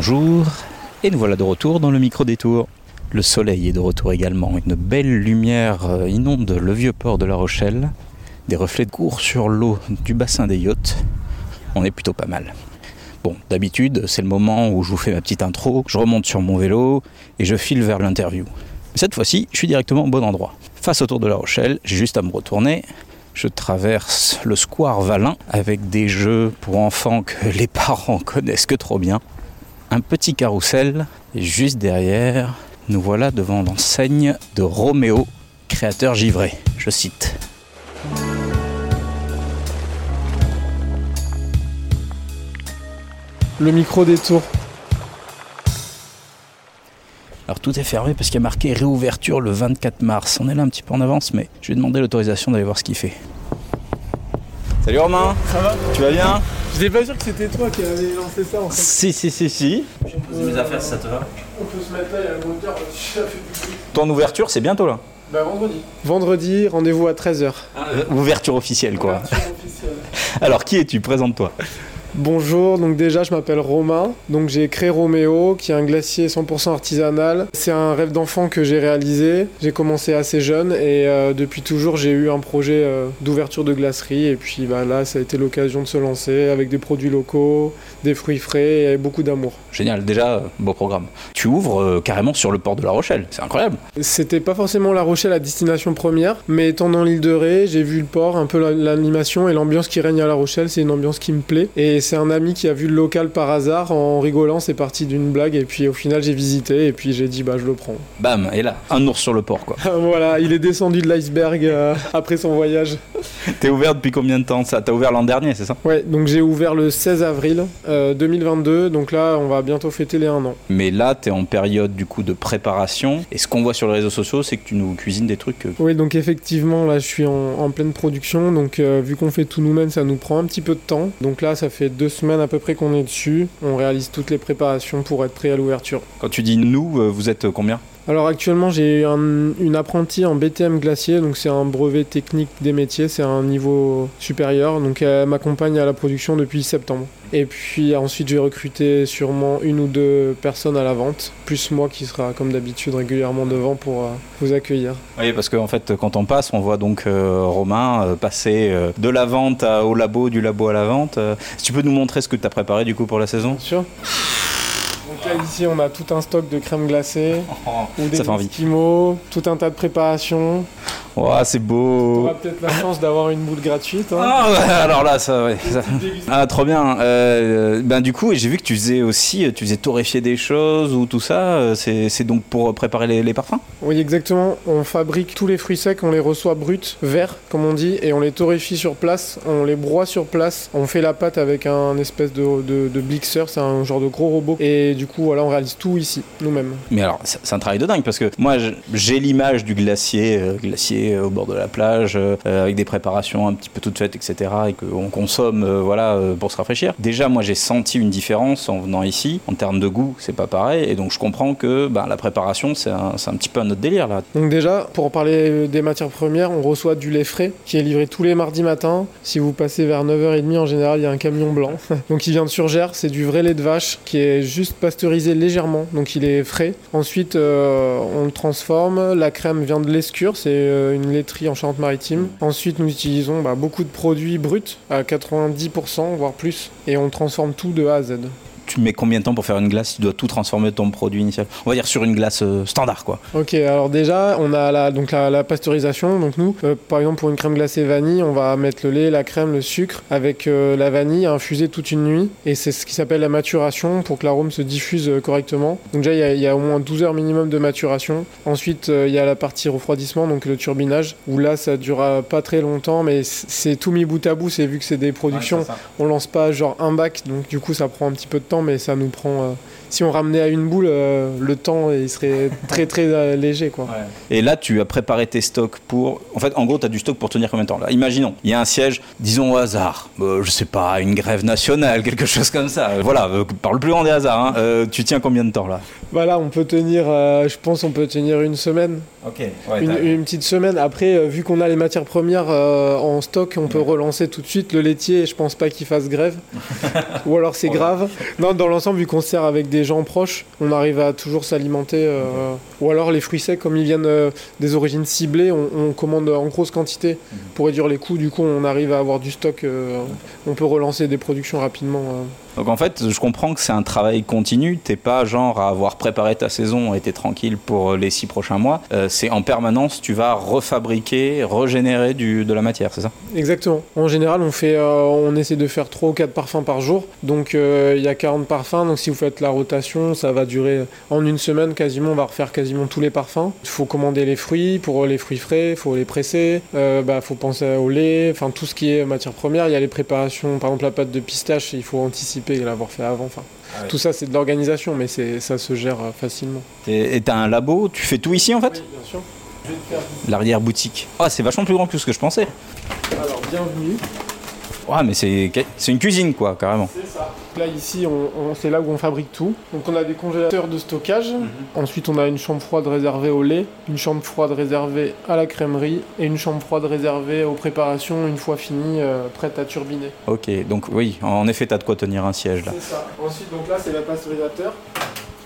Bonjour, et nous voilà de retour dans le micro-détour. Le soleil est de retour également. Une belle lumière euh, inonde le vieux port de La Rochelle. Des reflets courent sur l'eau du bassin des yachts. On est plutôt pas mal. Bon, d'habitude, c'est le moment où je vous fais ma petite intro, je remonte sur mon vélo et je file vers l'interview. Cette fois-ci, je suis directement au bon endroit. Face au tour de La Rochelle, j'ai juste à me retourner. Je traverse le square Valin avec des jeux pour enfants que les parents connaissent que trop bien. Un petit carrousel et juste derrière, nous voilà devant l'enseigne de Roméo, créateur givré. Je cite. Le micro détour. Alors tout est fermé parce qu'il y a marqué réouverture le 24 mars. On est là un petit peu en avance, mais je vais demander l'autorisation d'aller voir ce qu'il fait. Salut Romain, Ça va? Tu vas bien? J'étais pas sûr que c'était toi qui avais lancé ça en fait. Si, si, si, si. mes affaires si ça te va. On peut se mettre là, il y a le moteur, ça fait du bruit. Ton ouverture, c'est bientôt là. Bah vendredi. Vendredi, rendez-vous à 13h. Ouverture officielle quoi. Alors qui es-tu? Présente-toi. Bonjour, donc déjà je m'appelle Romain, donc j'ai créé Roméo qui est un glacier 100% artisanal. C'est un rêve d'enfant que j'ai réalisé. J'ai commencé assez jeune et euh, depuis toujours j'ai eu un projet euh, d'ouverture de glacerie et puis bah, là ça a été l'occasion de se lancer avec des produits locaux, des fruits frais et beaucoup d'amour. Génial, déjà, euh, beau programme. Tu ouvres euh, carrément sur le port de La Rochelle, c'est incroyable. C'était pas forcément La Rochelle la destination première, mais étant dans l'île de Ré, j'ai vu le port, un peu la- l'animation et l'ambiance qui règne à La Rochelle, c'est une ambiance qui me plaît. Et c'est un ami qui a vu le local par hasard, en rigolant, c'est parti d'une blague, et puis au final j'ai visité, et puis j'ai dit bah je le prends. Bam, et là, un ours sur le port quoi. voilà, il est descendu de l'iceberg euh, après son voyage. T'es ouvert depuis combien de temps ça? T'as ouvert l'an dernier, c'est ça? Ouais, donc j'ai ouvert le 16 avril euh, 2022, donc là on va bientôt fêter les 1 an. Mais là, t'es en période du coup de préparation. Et ce qu'on voit sur les réseaux sociaux, c'est que tu nous cuisines des trucs. euh, Oui, donc effectivement, là, je suis en, en pleine production. Donc, euh, vu qu'on fait tout nous-mêmes, ça nous prend un petit peu de temps. Donc là, ça fait deux semaines à peu près qu'on est dessus. On réalise toutes les préparations pour être prêt à l'ouverture. Quand tu dis nous, euh, vous êtes combien? Alors actuellement, j'ai un- une apprentie en BTM glacier. Donc, c'est un brevet technique des métiers. C'est un niveau supérieur. Donc, elle m'accompagne à la production depuis septembre. Et puis ensuite, j'ai recruté sûrement une ou deux personnes à la vente, plus moi qui sera comme d'habitude régulièrement devant pour euh, vous accueillir. Oui, parce qu'en fait, quand on passe, on voit donc euh, Romain euh, passer de la vente à- au labo, du labo à la vente. Si tu peux nous montrer ce que tu as préparé du coup pour la saison? Bien sûr. Ici, on a tout un stock de crème glacée, ou des tout un tas de préparations. Oh, c'est On beau aura peut-être la chance d'avoir une boule gratuite. hein. Ah ouais, alors là, ça, ouais. Ah, trop bien. Euh, ben du coup, j'ai vu que tu faisais aussi, euh, tu faisais torréfier des choses ou tout ça. euh, C'est c'est donc pour préparer les, les parfums? Oui, exactement. On fabrique tous les fruits secs, on les reçoit bruts, verts, comme on dit, et on les torréfie sur place, on les broie sur place. On fait la pâte avec un espèce de, de, de blixer, c'est un genre de gros robot. Et du coup, voilà, on réalise tout ici, nous-mêmes. Mais alors, c'est un travail de dingue parce que moi, j'ai l'image du glacier, euh, glacier euh, au bord de la plage, euh, avec des préparations un petit peu toutes faites, etc., et qu'on consomme, euh, voilà, pour se rafraîchir. Déjà, moi, j'ai senti une différence en venant ici. En termes de goût, c'est pas pareil, et donc je comprends que ben, la préparation, c'est un, un petit peu un autre délire là. Donc déjà, pour parler des matières premières, on reçoit du lait frais qui est livré tous les mardis matins. Si vous passez vers 9h30, en général, il y a un camion blanc. donc il vient de Surgères, c'est du vrai lait de vache qui est juste pasteurisé légèrement, donc il est frais. Ensuite, on le transforme. La crème vient de l'Escure, c'est euh, laiterie en Charente-Maritime. Ensuite, nous utilisons bah, beaucoup de produits bruts, à 90%, voire plus, et on transforme tout de A à Z. Tu mets combien de temps pour faire une glace? Tu dois tout transformer ton produit initial. On va dire sur une glace euh, standard, quoi. Ok, alors déjà, on a la, donc la, la pasteurisation. Donc nous, euh, par exemple, pour une crème glacée vanille, on va mettre le lait, la crème, le sucre avec euh, la vanille infusée toute une nuit. Et c'est ce qui s'appelle la maturation pour que l'arôme se diffuse correctement. Donc déjà, il y, a- il y a au moins 12 heures minimum de maturation. Ensuite, il y a la partie refroidissement, donc le turbinage, où là, ça durera pas très longtemps, mais c'est tout mis bout à bout. C'est vu que c'est des productions, on lance pas genre un bac, donc du coup, ça prend un petit peu de temps, mais ça nous prend... si on ramenait à une boule, euh, le temps il serait très très euh, léger quoi. Et là, tu as préparé tes stocks pour. En fait, en gros, tu as du stock pour tenir combien de temps là? Imaginons, il y a un siège, disons au hasard, euh, je sais pas, une grève nationale, quelque chose comme ça. Euh, Voilà, par le plus grand des hasards, hein. Tu tiens combien de temps là? Voilà, on peut tenir, je pense, on peut tenir une semaine. Ok. une, une, petite semaine. Après, vu qu'on a les matières premières en stock, on peut relancer tout de suite. Le laitier, je pense pas qu'il fasse grève. Ou alors c'est grave. Non, dans l'ensemble, vu qu'on sert avec des gens proches, on arrive à toujours s'alimenter. euh, Ou alors les fruits secs, comme ils viennent euh, des origines ciblées, on, on commande en grosse quantité pour réduire les coûts. Du coup, on arrive à avoir du stock. euh, on peut relancer des productions rapidement. Euh. Donc en fait, je comprends que c'est un travail continu. T'es pas genre à avoir préparé ta saison et t'es tranquille pour les six prochains mois. Euh, c'est en permanence, tu vas refabriquer, régénérer du, de la matière, c'est ça? Exactement. En général, on, fait, euh, on essaie de faire 3 ou 4 parfums par jour. Donc euh, il y a 40 parfums. Donc si vous faites la rotation, ça va durer en une semaine quasiment. On va refaire quasiment tous les parfums. Il faut commander les fruits. Pour les fruits frais, il faut les presser. Il euh, bah, faut penser au lait. Enfin, tout ce qui est matière première. Il y a les préparations. Par exemple, la pâte de pistache, il faut anticiper et l'avoir fait avant. Enfin, Tout ça, c'est de l'organisation, mais ça se gère euh, facilement. Et t'as un labo, tu fais tout ici en fait? Bien sûr. Je vais te faire. L'arrière-boutique. Ah, c'est vachement plus grand que ce que je pensais. Alors, bienvenue. Ouais, mais c'est une cuisine quoi, carrément. C'est ça. Là, ici, on, on- c'est là où on fabrique tout. Donc, on a des congélateurs de stockage. Ensuite, on a une chambre froide réservée au lait, une chambre froide réservée à la crèmerie et une chambre froide réservée aux préparations une fois finies, euh, prêtes à turbiner. Ok, donc oui, en effet, t'as de quoi tenir un siège là. C'est ça. Ensuite, donc là, c'est la pasteurisateur.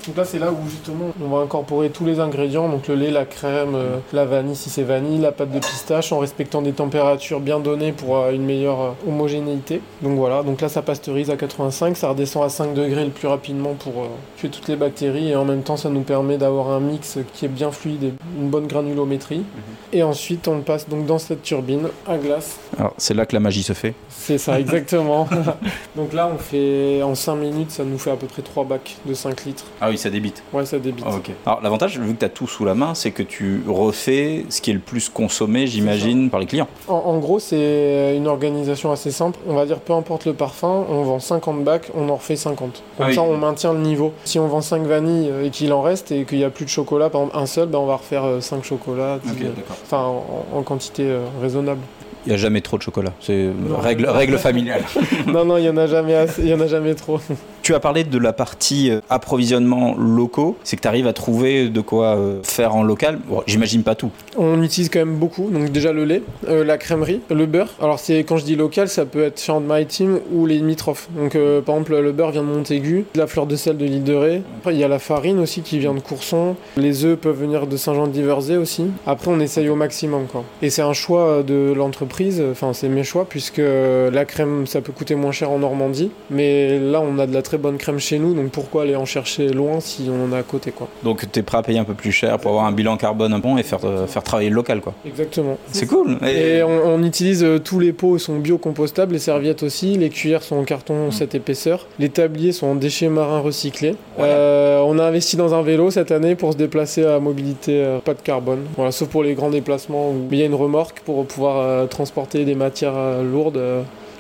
Donc là, c'est là où justement on va incorporer tous les ingrédients, donc le lait, la crème, euh, la vanille si c'est vanille, la pâte de pistache, en respectant des températures bien données pour euh, une meilleure euh, homogénéité. Donc voilà, donc là ça pasteurise à 85, ça redescend à 5 degrés le plus rapidement pour tuer toutes les bactéries et en même temps ça nous permet d'avoir un mix qui est bien fluide et une bonne granulométrie. Et ensuite on le passe donc dans cette turbine à glace. Alors, c'est là que la magie se fait. C'est ça, exactement. donc là on fait en 5 minutes, ça nous fait à peu près 3 bacs de 5 litres. Ah oui, ça débite. Ouais, ça débite. ok. Alors, l'avantage, vu que t'as tout sous la main, c'est que tu refais ce qui est le plus consommé, j'imagine, par les clients. En, en gros, c'est une organisation assez simple. On va dire peu importe le parfum, on vend 50 bacs, on en refait 50. Comme Ah oui. ça, on maintient le niveau. Si on vend 5 vanilles euh, et qu'il en reste et qu'il n'y a plus de chocolat, par exemple un seul, ben on va refaire 5 chocolats. 10, euh, d'accord. Enfin, en, en quantité euh, raisonnable. Il n'y a jamais trop de chocolat. C'est règle, règle familiale. non, non, il y en a jamais assez, il y en a jamais trop. Tu as parlé de la partie euh, approvisionnement locaux. C'est que tu arrives à trouver de quoi euh, faire en local. J'imagine pas tout. On utilise quand même beaucoup. Donc déjà le lait, euh, la crèmerie, le beurre. Alors c'est quand je dis local, ça peut être Charente-Maritime ou les limitrophes. Donc par exemple le beurre vient de Montaigu, la fleur de sel de l'île de Ré. Après il y a la farine aussi qui vient de Courson. Les œufs peuvent venir de Saint-Jean-d'Iverzé aussi. Après on essaye au maximum quoi. Et c'est un choix de l'entreprise. Enfin c'est mes choix puisque la crème ça peut coûter moins cher en Normandie, mais là on a de la très bonne crème chez nous. Donc pourquoi aller en chercher loin si on en a à côté quoi. Donc tu es prêt à payer un peu plus cher pour avoir un bilan carbone un bon et faire, euh, faire travailler le local. quoi. Exactement. C'est cool. Et on, on utilise euh, tous les pots sont biocompostables, les serviettes aussi, les cuillères sont en carton cette épaisseur, les tabliers sont en déchets marins recyclés. Euh, on a investi dans un vélo cette année pour se déplacer à mobilité pas de carbone. Voilà, sauf pour les grands déplacements où il y a une remorque pour pouvoir transporter des matières lourdes.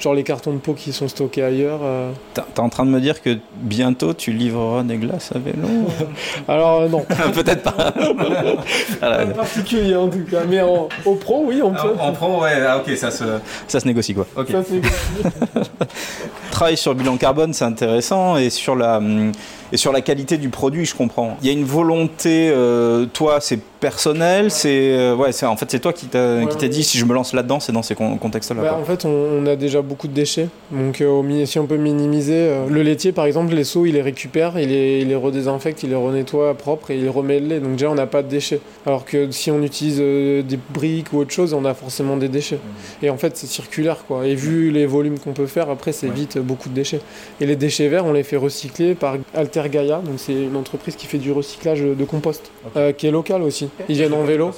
Genre les cartons de peau qui sont stockés ailleurs. euh. T'es en train de me dire que bientôt tu livreras des glaces à vélo? Alors euh, non, Peut-être pas. Voilà. pas particulier en tout cas, mais en- au pro oui on peut. En pro, ouais, ah, ok, ça se, ça se négocie quoi. Ok. Ça, c'est- Travail sur le bilan carbone, c'est intéressant, et sur la hum, et sur la qualité du produit, je comprends. Il y a une volonté, euh, toi, c'est personnel, c'est euh, ouais, c'est en fait c'est toi qui t'as Ouais, ouais. dit si je me lance là-dedans, c'est dans ces con- contextes-là. Bah, en fait, on, on a déjà beaucoup de déchets. Donc, euh, si on peut minimiser, le laitier, par exemple, les seaux, il les récupère, il les, il les redésinfecte, il les renettoie propre et il remet le lait. Donc, déjà, on n'a pas de déchets. Alors que si on utilise des briques ou autre chose, on a forcément des déchets. Et en fait, c'est circulaire, quoi. Et vu les volumes qu'on peut faire, après, c'est Ouais. vite beaucoup de déchets. Et les déchets verts, on les fait recycler par Alter Gaia. Donc, c'est une entreprise qui fait du recyclage de compost, euh, qui est local aussi. Ils viennent en vélo.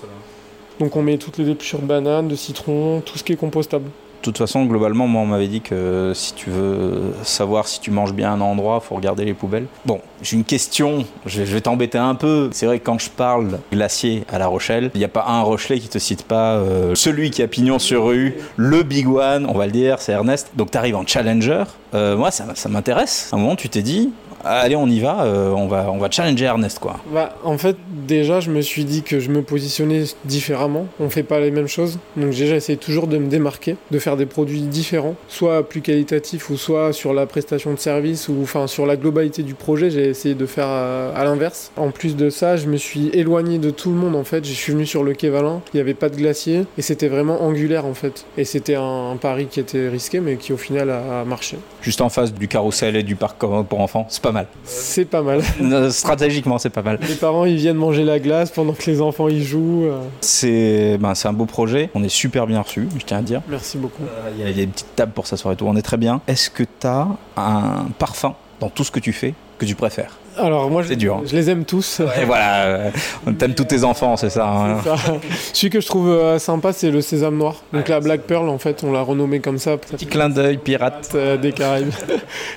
Donc, on met toutes les épluchures de bananes, de citron, tout ce qui est compostable. De toute façon, globalement, moi, on m'avait dit que si tu veux savoir si tu manges bien à un endroit, faut regarder les poubelles. Bon, j'ai une question, je vais, je vais t'embêter un peu. C'est vrai que quand je parle glacier à La Rochelle, il n'y a pas un Rochelet qui te cite pas euh, celui qui a pignon sur rue, le big one, on va le dire, c'est Ernest. Donc tu arrives en challenger. Euh, moi, ça, ça m'intéresse. À un moment, tu t'es dit, allez, on y va, euh, on va, on va challenger Ernest, quoi. Bah, en fait, déjà, je me suis dit que je me positionnais différemment. On fait pas les mêmes choses. Donc, déjà, j'essaie toujours de me démarquer, de faire des produits différents, soit plus qualitatifs ou soit sur la prestation de service ou enfin sur la globalité du projet. J'ai essayé de faire à, à l'inverse. En plus de ça, je me suis éloigné de tout le monde en fait. Je suis venu sur le quai Valin, il n'y avait pas de glacier et c'était vraiment angulaire en fait. Et c'était un, un pari qui était risqué mais qui au final a, a marché. Juste en face du carrousel et du parc pour enfants, c'est pas mal. C'est pas mal. Stratégiquement, c'est pas mal. Les parents ils viennent manger la glace pendant que les enfants y jouent. euh. C'est ben, un beau projet, on est super bien reçus, je tiens à dire. Merci beaucoup. Euh, Il y a des petites tables pour s'asseoir et tout, on est très bien. Est-ce que tu as un parfum dans tout ce que tu fais que tu préfères? Alors moi je, C'est dur, hein. je les aime tous. Et voilà, euh, t'aimes tous tes enfants, c'est ça. hein. Ça. Celui que je trouve euh, sympa, c'est le sésame noir. Donc la Black Pearl, en fait, on l'a renommé comme ça. Petit clin d'œil, pirate. euh, des Caraïbes.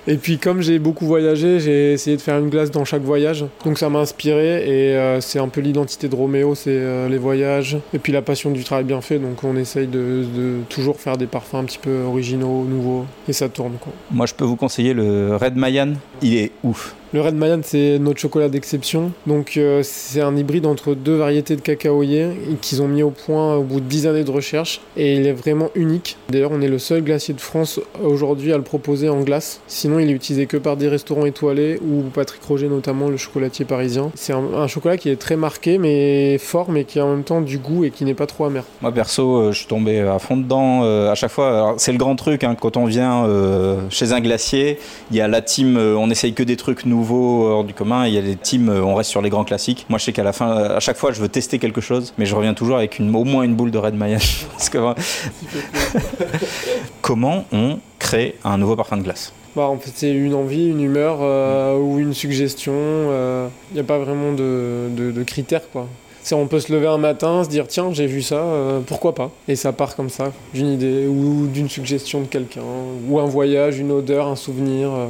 Et puis comme j'ai beaucoup voyagé, j'ai essayé de faire une glace dans chaque voyage. Donc ça m'a inspiré et euh, c'est un peu l'identité de Roméo, c'est euh, les voyages et puis la passion du travail bien fait. Donc on essaye de, de toujours faire des parfums un petit peu originaux, nouveaux et ça tourne quoi. Moi, je peux vous conseiller le Red Mayan. Il est ouf. Le Red Mayan, c'est notre chocolat d'exception. Donc, euh, c'est un hybride entre deux variétés de cacaoyer qu'ils ont mis au point au bout de 10 années de recherche. Et il est vraiment unique. D'ailleurs, on est le seul glacier de France aujourd'hui à le proposer en glace. Sinon, il est utilisé que par des restaurants étoilés ou Patrick Roger, notamment le chocolatier parisien. C'est un, chocolat qui est très marqué, mais fort, mais qui a en même temps du goût et qui n'est pas trop amer. Moi, perso, euh, je suis tombé à fond dedans euh, à chaque fois. C'est le grand truc, hein, quand on vient chez un glacier, il y a la team, on essaye que des trucs nouveaux hors du commun, il y a des teams, euh, on reste sur les grands classiques. Moi, je sais qu'à la fin, à chaque fois, je veux tester quelque chose, mais je reviens toujours avec au moins une boule de Red Mayan. Parce que, comment on crée un nouveau parfum de glace? Bah, en fait, c'est une envie, une humeur euh, ou une suggestion. Il n'y a pas vraiment de, critères, quoi. C'est on peut se lever un matin, se dire tiens j'ai vu ça, euh, pourquoi pas? Et ça part comme ça, d'une idée ou d'une suggestion de quelqu'un, ou un voyage, une odeur, un souvenir. euh.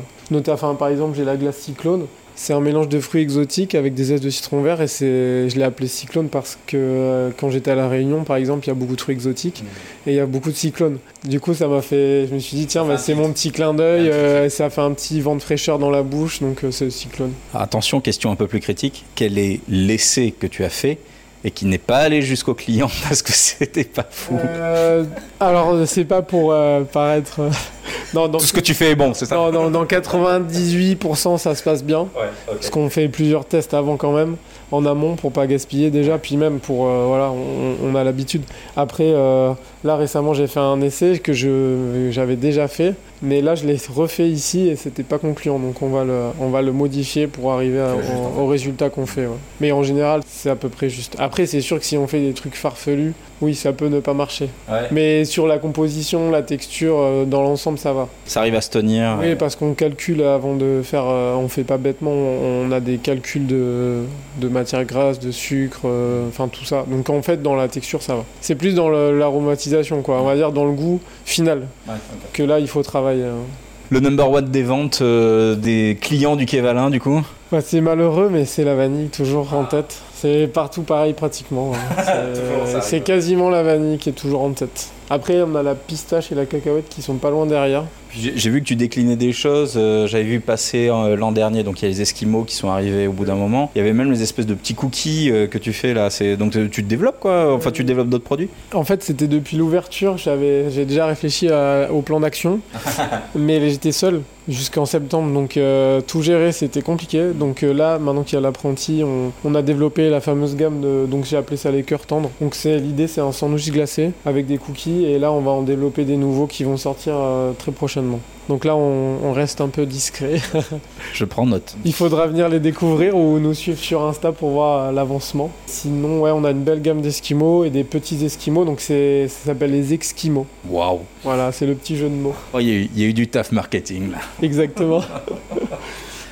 Enfin, par exemple j'ai la glace cyclone. C'est un mélange de fruits exotiques avec des zestes de citron vert et c'est, je l'ai appelé cyclone parce que euh, quand j'étais à la Réunion par exemple il y a beaucoup de fruits exotiques et il y a beaucoup de cyclones. Du coup ça m'a fait, je me suis dit tiens bah, c'est mon petit clin d'œil, euh, ça fait un petit vent de fraîcheur dans la bouche donc euh, c'est le cyclone. Attention, question un peu plus critique. Quel est l'essai que tu as fait et qui n'est pas allé jusqu'au client parce que c'était pas fou. Euh, alors c'est pas pour euh, paraître... euh, non, dans, Tout ce que tu fais est bon, c'est ça non, dans, dans 98% ça se passe bien. Parce qu'on fait plusieurs tests avant quand même, en amont pour pas gaspiller déjà, puis même pour euh, voilà, on, on a l'habitude. Après, euh, là récemment j'ai fait un essai que j'avais déjà fait, mais là je l'ai refait ici et c'était pas concluant, donc on va le on va le modifier pour arriver à- au, au résultat qu'on fait. ouais. Mais en général c'est à peu près juste. Après c'est sûr que si on fait des trucs farfelus, oui ça peut ne pas marcher. Ouais. Mais sur la composition, la texture, euh, dans l'ensemble ça va. Ça arrive à se tenir. Oui, parce qu'on calcule avant de faire. euh, on fait pas bêtement, on a des calculs de, de matière grasse, de sucre, euh, enfin tout ça. Donc en fait, dans la texture, ça va. C'est plus dans l'aromatisation, quoi. On va dire dans le goût final, que là, il faut travailler. Hein. Le number one des ventes euh, des clients du Quai Valin, du coup? Bah, c'est malheureux, mais c'est la vanille toujours en tête. C'est partout pareil pratiquement. hein. C'est- quasiment la vanille qui est toujours en tête. Après, on a la pistache et la cacahuète qui sont pas loin derrière. J'ai vu que tu déclinais des choses. euh, J'avais vu passer euh, l'an dernier, donc il y a les Esquimaux qui sont arrivés au bout d'un moment. Il y avait même les espèces de petits cookies euh, que tu fais là. Donc tu te développes quoi Enfin, tu développes d'autres produits? En fait, c'était depuis l'ouverture, j'avais, j'ai déjà réfléchi à- au plan d'action, mais j'étais seul jusqu'en septembre, donc euh, tout gérer c'était compliqué. Donc euh, là, maintenant qu'il y a l'apprenti, on, on a développé la fameuse gamme de, donc j'ai appelé ça les cœurs tendres. Donc c'est l'idée, c'est un sandwich glacé avec des cookies, et là on va en développer des nouveaux qui vont sortir euh, très prochainement. Donc là, on, on reste un peu discret. Je prends note. Il faudra venir les découvrir ou nous suivre sur Insta pour voir euh, l'avancement. Sinon, ouais, on a une belle gamme d'esquimaux et des petits esquimaux, donc c'est, ça s'appelle les esquimaux. Waouh Voilà, c'est le petit jeu de mots. Oh, Il y, eu- il y a eu du taf marketing là. Exactement.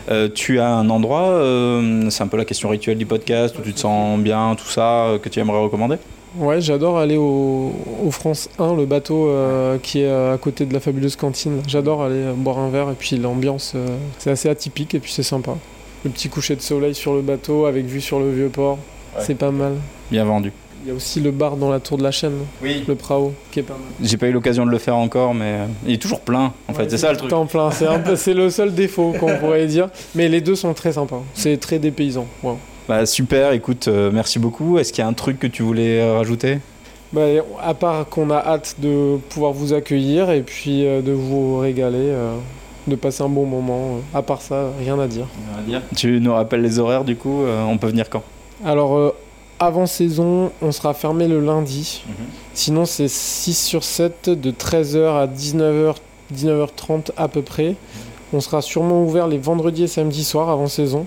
Euh, tu as un endroit, euh, c'est un peu la question rituelle du podcast, où tu te sens bien, tout ça, euh, que tu aimerais recommander? Ouais, j'adore aller au, au France 1, le bateau euh, qui est à côté de la fabuleuse cantine. J'adore aller boire un verre et puis l'ambiance, c'est assez atypique et puis c'est sympa. Le petit coucher de soleil sur le bateau avec vue sur le vieux port, Ouais. c'est pas mal. Bien vendu. Il y a aussi le bar dans la tour de la chaîne, Oui. le Prao, qui est pas mal. J'ai pas eu l'occasion de le faire encore, mais euh, il est toujours plein. En fait, c'est ça le truc. Temps plein, c'est un peu- c'est le seul défaut qu'on pourrait dire. Mais les deux sont très sympas. C'est très dépaysant. ouais. Bah, super. Écoute, euh, merci beaucoup. Est-ce qu'il y a un truc que tu voulais euh, rajouter? Bah, à part qu'on a hâte de pouvoir vous accueillir et puis euh, de vous régaler, euh, de passer un bon moment. À part ça, rien à dire. Tu nous rappelles les horaires du coup euh, On peut venir quand? Alors, euh, avant saison, on sera fermé le lundi. Mhm. Sinon, c'est 6 sur 7 de 13h à 19h, 19h30 à peu près. On sera sûrement ouvert les vendredis et samedis soirs avant saison.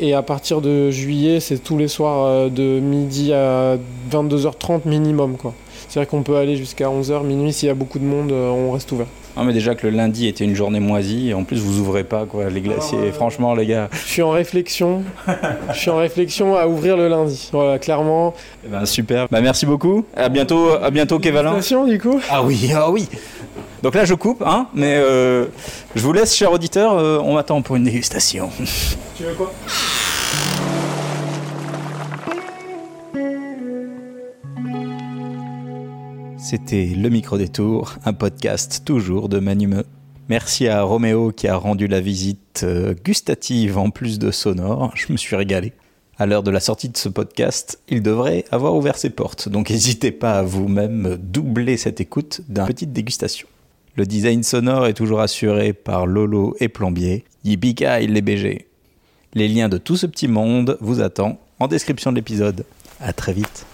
Et à partir de juillet, c'est tous les soirs euh, de midi à 22h30 minimum. quoi. C'est-à-dire qu'on peut aller jusqu'à 11h, minuit. S'il y a beaucoup de monde, euh, on reste ouvert. Ah mais déjà que le lundi était une journée moisie et en plus vous ouvrez pas quoi les glaciers. Alors, euh, Franchement les gars. Je suis en réflexion. Je suis en réflexion à ouvrir le lundi. Voilà, clairement. Eh ben, super. Bah merci beaucoup. À bientôt. À bientôt Kevalin. Félicitations, du coup. Ah oui ah oui. Donc là je coupe hein mais euh, je vous laisse chers auditeurs. euh, on m'attend pour une dégustation. Tu veux quoi? C'était Le Micro Détour, un podcast toujours de Manumeux. Merci à Roméo qui a rendu la visite euh, gustative en plus de sonore. Je me suis régalé. À l'heure de la sortie de ce podcast, il devrait avoir ouvert ses portes, donc n'hésitez pas à vous-même doubler cette écoute d'une petite dégustation. Le design sonore est toujours assuré par Lolo et Plombier. yippee les BG. Les liens de tout ce petit monde vous attendent en description de l'épisode. À très vite.